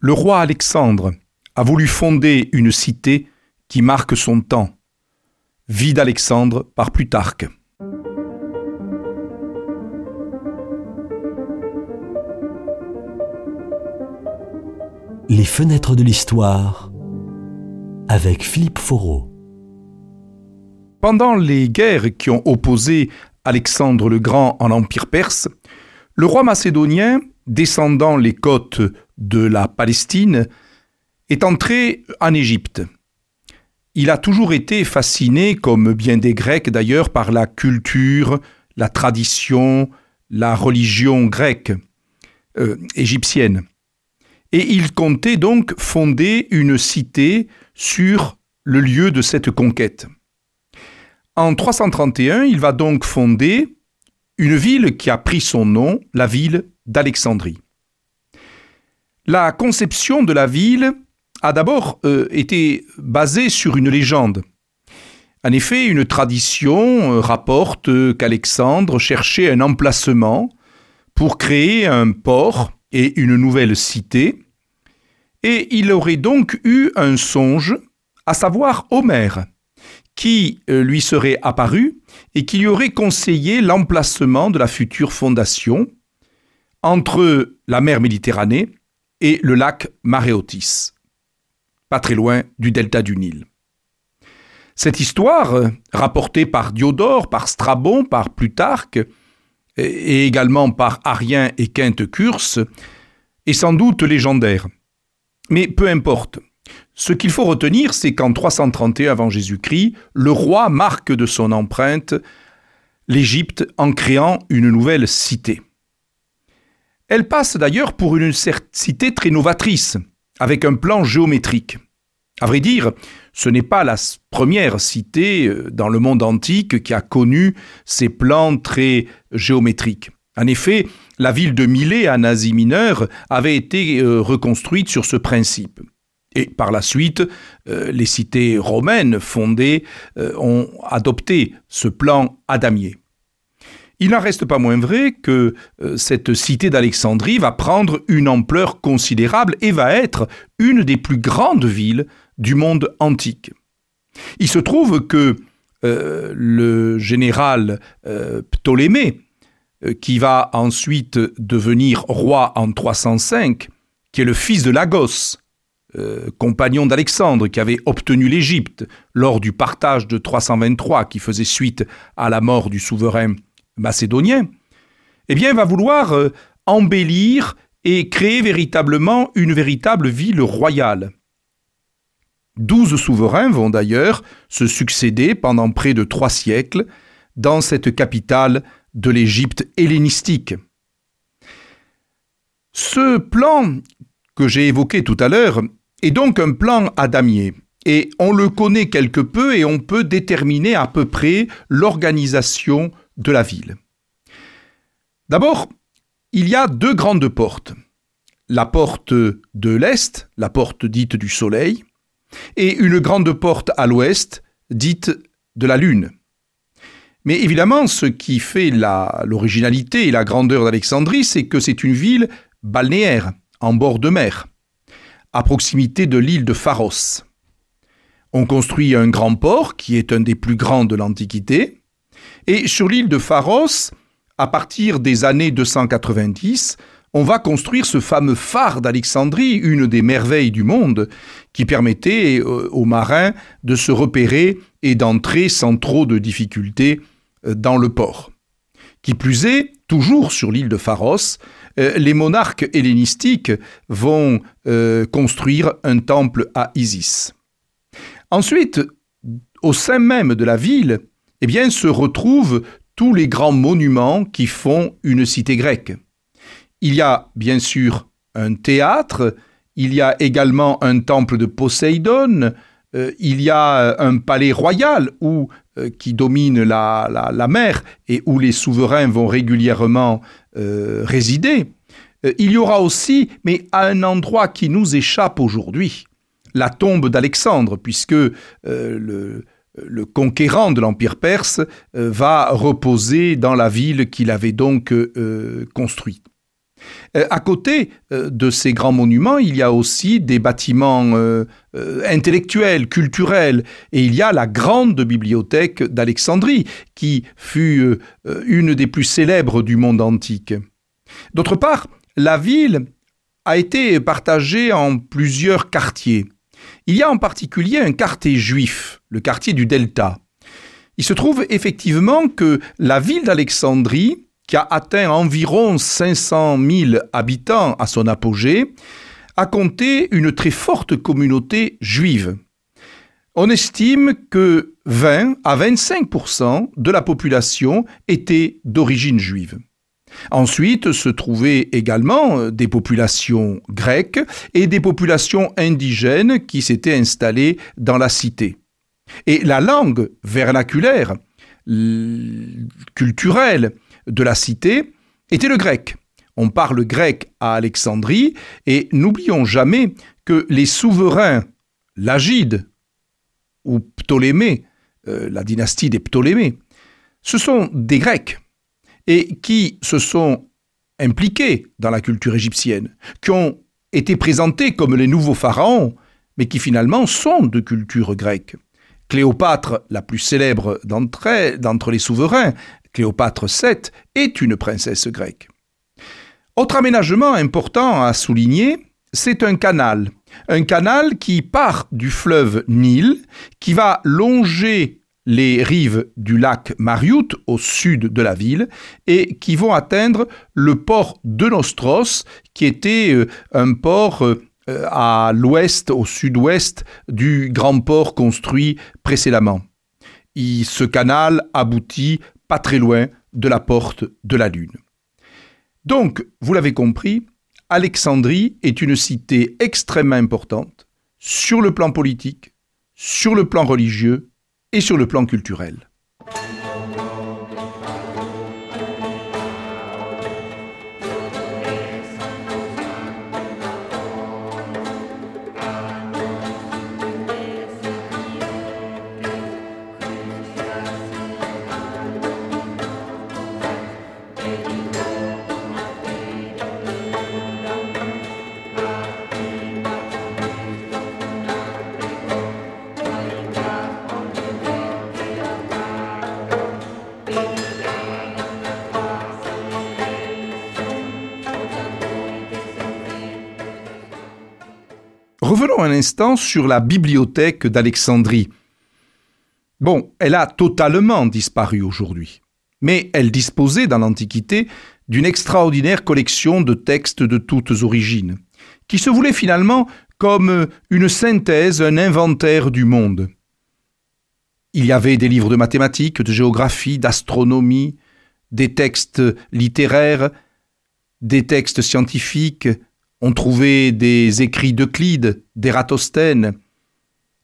Le roi Alexandre a voulu fonder une cité qui marque son temps. Vie d'Alexandre par Plutarque. Les fenêtres de l'histoire avec Philippe Foreau. Pendant les guerres qui ont opposé Alexandre le Grand en Empire perse, le roi macédonien, descendant les côtes de la Palestine, est entré en Égypte. Il a toujours été fasciné, comme bien des Grecs d'ailleurs, par la culture, la tradition, la religion grecque, euh, égyptienne. Et il comptait donc fonder une cité sur le lieu de cette conquête. En 331, il va donc fonder une ville qui a pris son nom, la ville d'Alexandrie. La conception de la ville a d'abord euh, été basée sur une légende. En effet, une tradition euh, rapporte qu'Alexandre cherchait un emplacement pour créer un port et une nouvelle cité, et il aurait donc eu un songe, à savoir Homère, qui euh, lui serait apparu et qui lui aurait conseillé l'emplacement de la future fondation entre la mer Méditerranée et le lac Maréotis, pas très loin du delta du Nil. Cette histoire, rapportée par Diodore, par Strabon, par Plutarque, et également par Arien et Quinte Curse, est sans doute légendaire. Mais peu importe. Ce qu'il faut retenir, c'est qu'en 331 avant Jésus-Christ, le roi marque de son empreinte l'Égypte en créant une nouvelle cité. Elle passe d'ailleurs pour une cité très novatrice, avec un plan géométrique. À vrai dire, ce n'est pas la première cité euh, dans le monde antique qui a connu ces plans très géométriques. En effet, la ville de Milet en Asie mineure avait été euh, reconstruite sur ce principe. Et par la suite, euh, les cités romaines fondées ont adopté ce plan adamier. Il n'en reste pas moins vrai que euh, cette cité d'Alexandrie va prendre une ampleur considérable et va être une des plus grandes villes du monde antique. Il se trouve que euh, le général euh, Ptolémée, qui va ensuite devenir roi en 305, qui est le fils de Lagos, compagnon d'Alexandre, qui avait obtenu l'Égypte lors du partage de 323 qui faisait suite à la mort du souverain macédonien, eh bien, va vouloir euh, embellir et créer véritablement une véritable ville royale. Douze souverains vont d'ailleurs se succéder pendant près de trois siècles dans cette capitale de l'Égypte hellénistique. Ce plan que j'ai évoqué tout à l'heure est donc un plan adamier, et on le connaît quelque peu et on peut déterminer à peu près l'organisation de la ville. D'abord, il y a deux grandes portes. La porte de l'Est, la porte dite du Soleil, et une grande porte à l'Ouest, dite de la Lune. Mais évidemment, ce qui fait l'originalité et la grandeur d'Alexandrie, c'est que c'est une ville balnéaire, en bord de mer, à proximité de l'île de Pharos. On construit un grand port, qui est un des plus grands de l'Antiquité, et sur l'île de Pharos, à partir des années 290, on va construire ce fameux phare d'Alexandrie, une des merveilles du monde, qui permettait euh, aux marins de se repérer et d'entrer sans trop de difficultés euh, dans le port. Qui plus est, toujours sur l'île de Pharos, euh, les monarques hellénistiques vont construire un temple à Isis. Ensuite, au sein même de la ville, eh bien, se retrouvent tous les grands monuments qui font une cité grecque. Il y a bien sûr un théâtre, il y a également un temple de Poséidon, euh, il y a un palais royal euh, qui domine la, mer et où les souverains vont régulièrement euh, résider. il y aura aussi, mais à un endroit qui nous échappe aujourd'hui, la tombe d'Alexandre, puisque le, le conquérant de l'Empire perse euh, va reposer dans la ville qu'il avait donc euh, construite. Euh, à côté de ces grands monuments, il y a aussi des bâtiments intellectuels, culturels, et il y a la grande bibliothèque d'Alexandrie, qui fut une des plus célèbres du monde antique. D'autre part, la ville a été partagée en plusieurs quartiers. Il y a en particulier un quartier juif, le quartier du Delta. Il se trouve effectivement que la ville d'Alexandrie qui a atteint environ 500 000 habitants à son apogée, a compté une très forte communauté juive. On estime que 20 à 25% de la population était d'origine juive. Ensuite se trouvaient également euh, des populations grecques et des populations indigènes qui s'étaient installées dans la cité. Et la langue vernaculaire, culturelle, de la cité était le grec. On parle grec à Alexandrie et n'oublions jamais que les souverains, l'Agide ou Ptolémée, euh, la dynastie des Ptolémées, ce sont des Grecs et qui se sont impliqués dans la culture égyptienne, qui ont été présentés comme les nouveaux pharaons, mais qui finalement sont de culture grecque. Cléopâtre, la plus célèbre d'entre les souverains, Cléopâtre VII, est une princesse grecque. Autre aménagement important à souligner, c'est un canal. Un canal qui part du fleuve Nil, qui va longer les rives du lac Mariout au sud de la ville et qui vont atteindre le port de Nostros, qui était euh, un port euh, à l'ouest, au sud-ouest du grand port construit précédemment. ce canal aboutit pas très loin de la porte de la Lune. Donc, vous l'avez compris, Alexandrie est une cité extrêmement importante sur le plan politique, sur le plan religieux et sur le plan culturel. Un instant sur la bibliothèque d'Alexandrie. Bon, elle a totalement disparu aujourd'hui, mais elle disposait dans l'Antiquité d'une extraordinaire collection de textes de toutes origines, qui se voulait finalement comme une synthèse, un inventaire du monde. Il y avait des livres de mathématiques, de géographie, d'astronomie, des textes littéraires, des textes scientifiques, on trouvait des écrits d'Euclide, d'Ératosthène.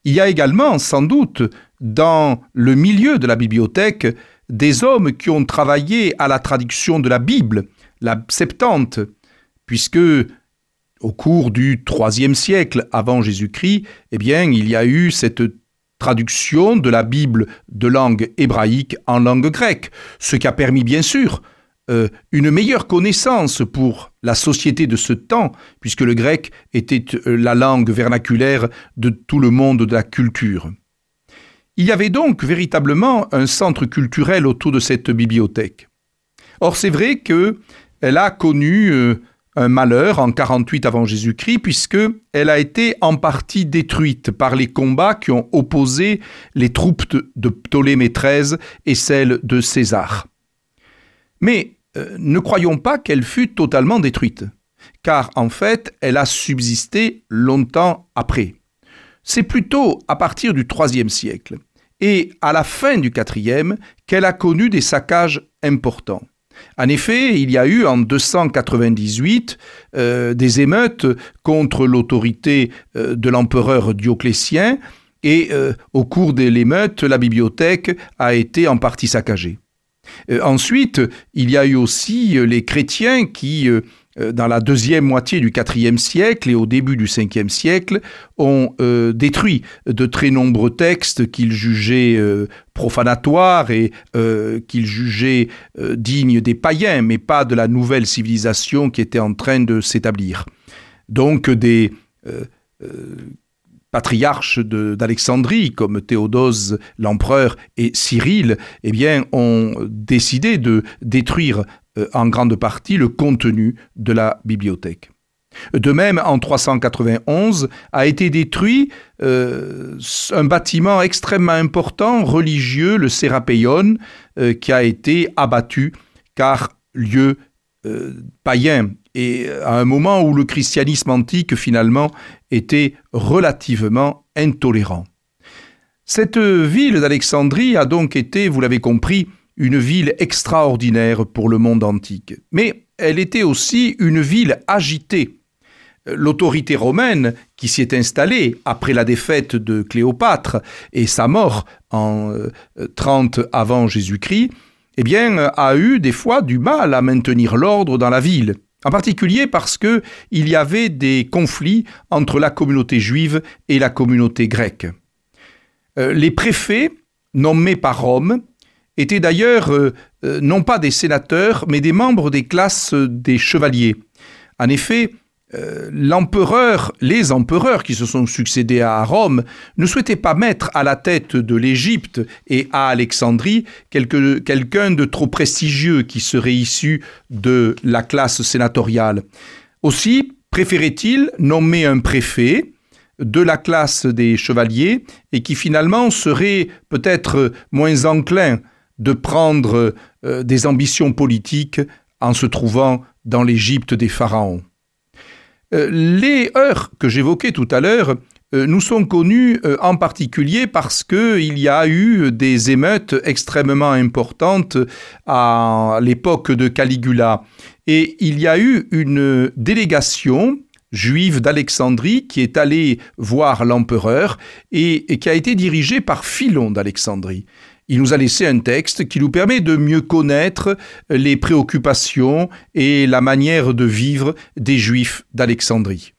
Il y a également, sans doute, dans le milieu de la bibliothèque, des hommes qui ont travaillé à la traduction de la Bible, la Septante, puisque au cours du IIIe siècle avant Jésus-Christ, eh bien, il y a eu cette traduction de la Bible de langue hébraïque en langue grecque, ce qui a permis bien sûr euh, une meilleure connaissance pour la société de ce temps, puisque le grec était euh, la langue vernaculaire de tout le monde de la culture. Il y avait donc véritablement un centre culturel autour de cette bibliothèque. Or, c'est vrai qu'elle a connu euh, un malheur en 48 avant Jésus-Christ, puisque elle a été en partie détruite par les combats qui ont opposé les troupes de Ptolémée XIII et celles de César. Mais euh, ne croyons pas qu'elle fut totalement détruite, car en fait, elle a subsisté longtemps après. C'est plutôt à partir du IIIe siècle et à la fin du IVe qu'elle a connu des saccages importants. En effet, il y a eu en 298 euh, des émeutes contre l'autorité euh, de l'empereur Dioclétien et au cours de l'émeute, la bibliothèque a été en partie saccagée. Euh, ensuite, il y a eu aussi euh, les chrétiens qui, euh, dans la deuxième moitié du IVe siècle et au début du Ve siècle, ont détruit de très nombreux textes qu'ils jugeaient profanatoires et qu'ils jugeaient dignes des païens, mais pas de la nouvelle civilisation qui était en train de s'établir. Donc des patriarches d'Alexandrie, comme Théodose l'empereur et Cyril, eh ont décidé de détruire euh, en grande partie le contenu de la bibliothèque. De même, en 391, a été détruit euh, un bâtiment extrêmement important, religieux, le Sérapéon, euh, qui a été abattu car lieu païen et à un moment où le christianisme antique finalement était relativement intolérant. Cette ville d'Alexandrie a donc été, vous l'avez compris, une ville extraordinaire pour le monde antique. Mais elle était aussi une ville agitée. L'autorité romaine qui s'y est installée après la défaite de Cléopâtre et sa mort en 30 euh, avant Jésus-Christ, eh a eu des fois du mal à maintenir l'ordre dans la ville. En particulier parce que il y avait des conflits entre la communauté juive et la communauté grecque. Euh, les préfets nommés par Rome étaient d'ailleurs euh, euh, non pas des sénateurs, mais des membres des classes des chevaliers. En effet, euh, l'empereur, les empereurs qui se sont succédés à Rome ne souhaitaient pas mettre à la tête de l'Égypte et à Alexandrie quelqu'un de trop prestigieux qui serait issu de la classe sénatoriale. Aussi préférait-il nommer un préfet de la classe des chevaliers et qui finalement serait peut-être moins enclin de prendre euh, des ambitions politiques en se trouvant dans l'Égypte des pharaons. Euh, les heures que j'évoquais tout à l'heure euh, nous sont connus en particulier parce qu'il y a eu des émeutes extrêmement importantes à l'époque de Caligula. Et il y a eu une délégation juive d'Alexandrie qui est allée voir l'empereur et, qui a été dirigée par Philon d'Alexandrie. Il nous a laissé un texte qui nous permet de mieux connaître les préoccupations et la manière de vivre des Juifs d'Alexandrie.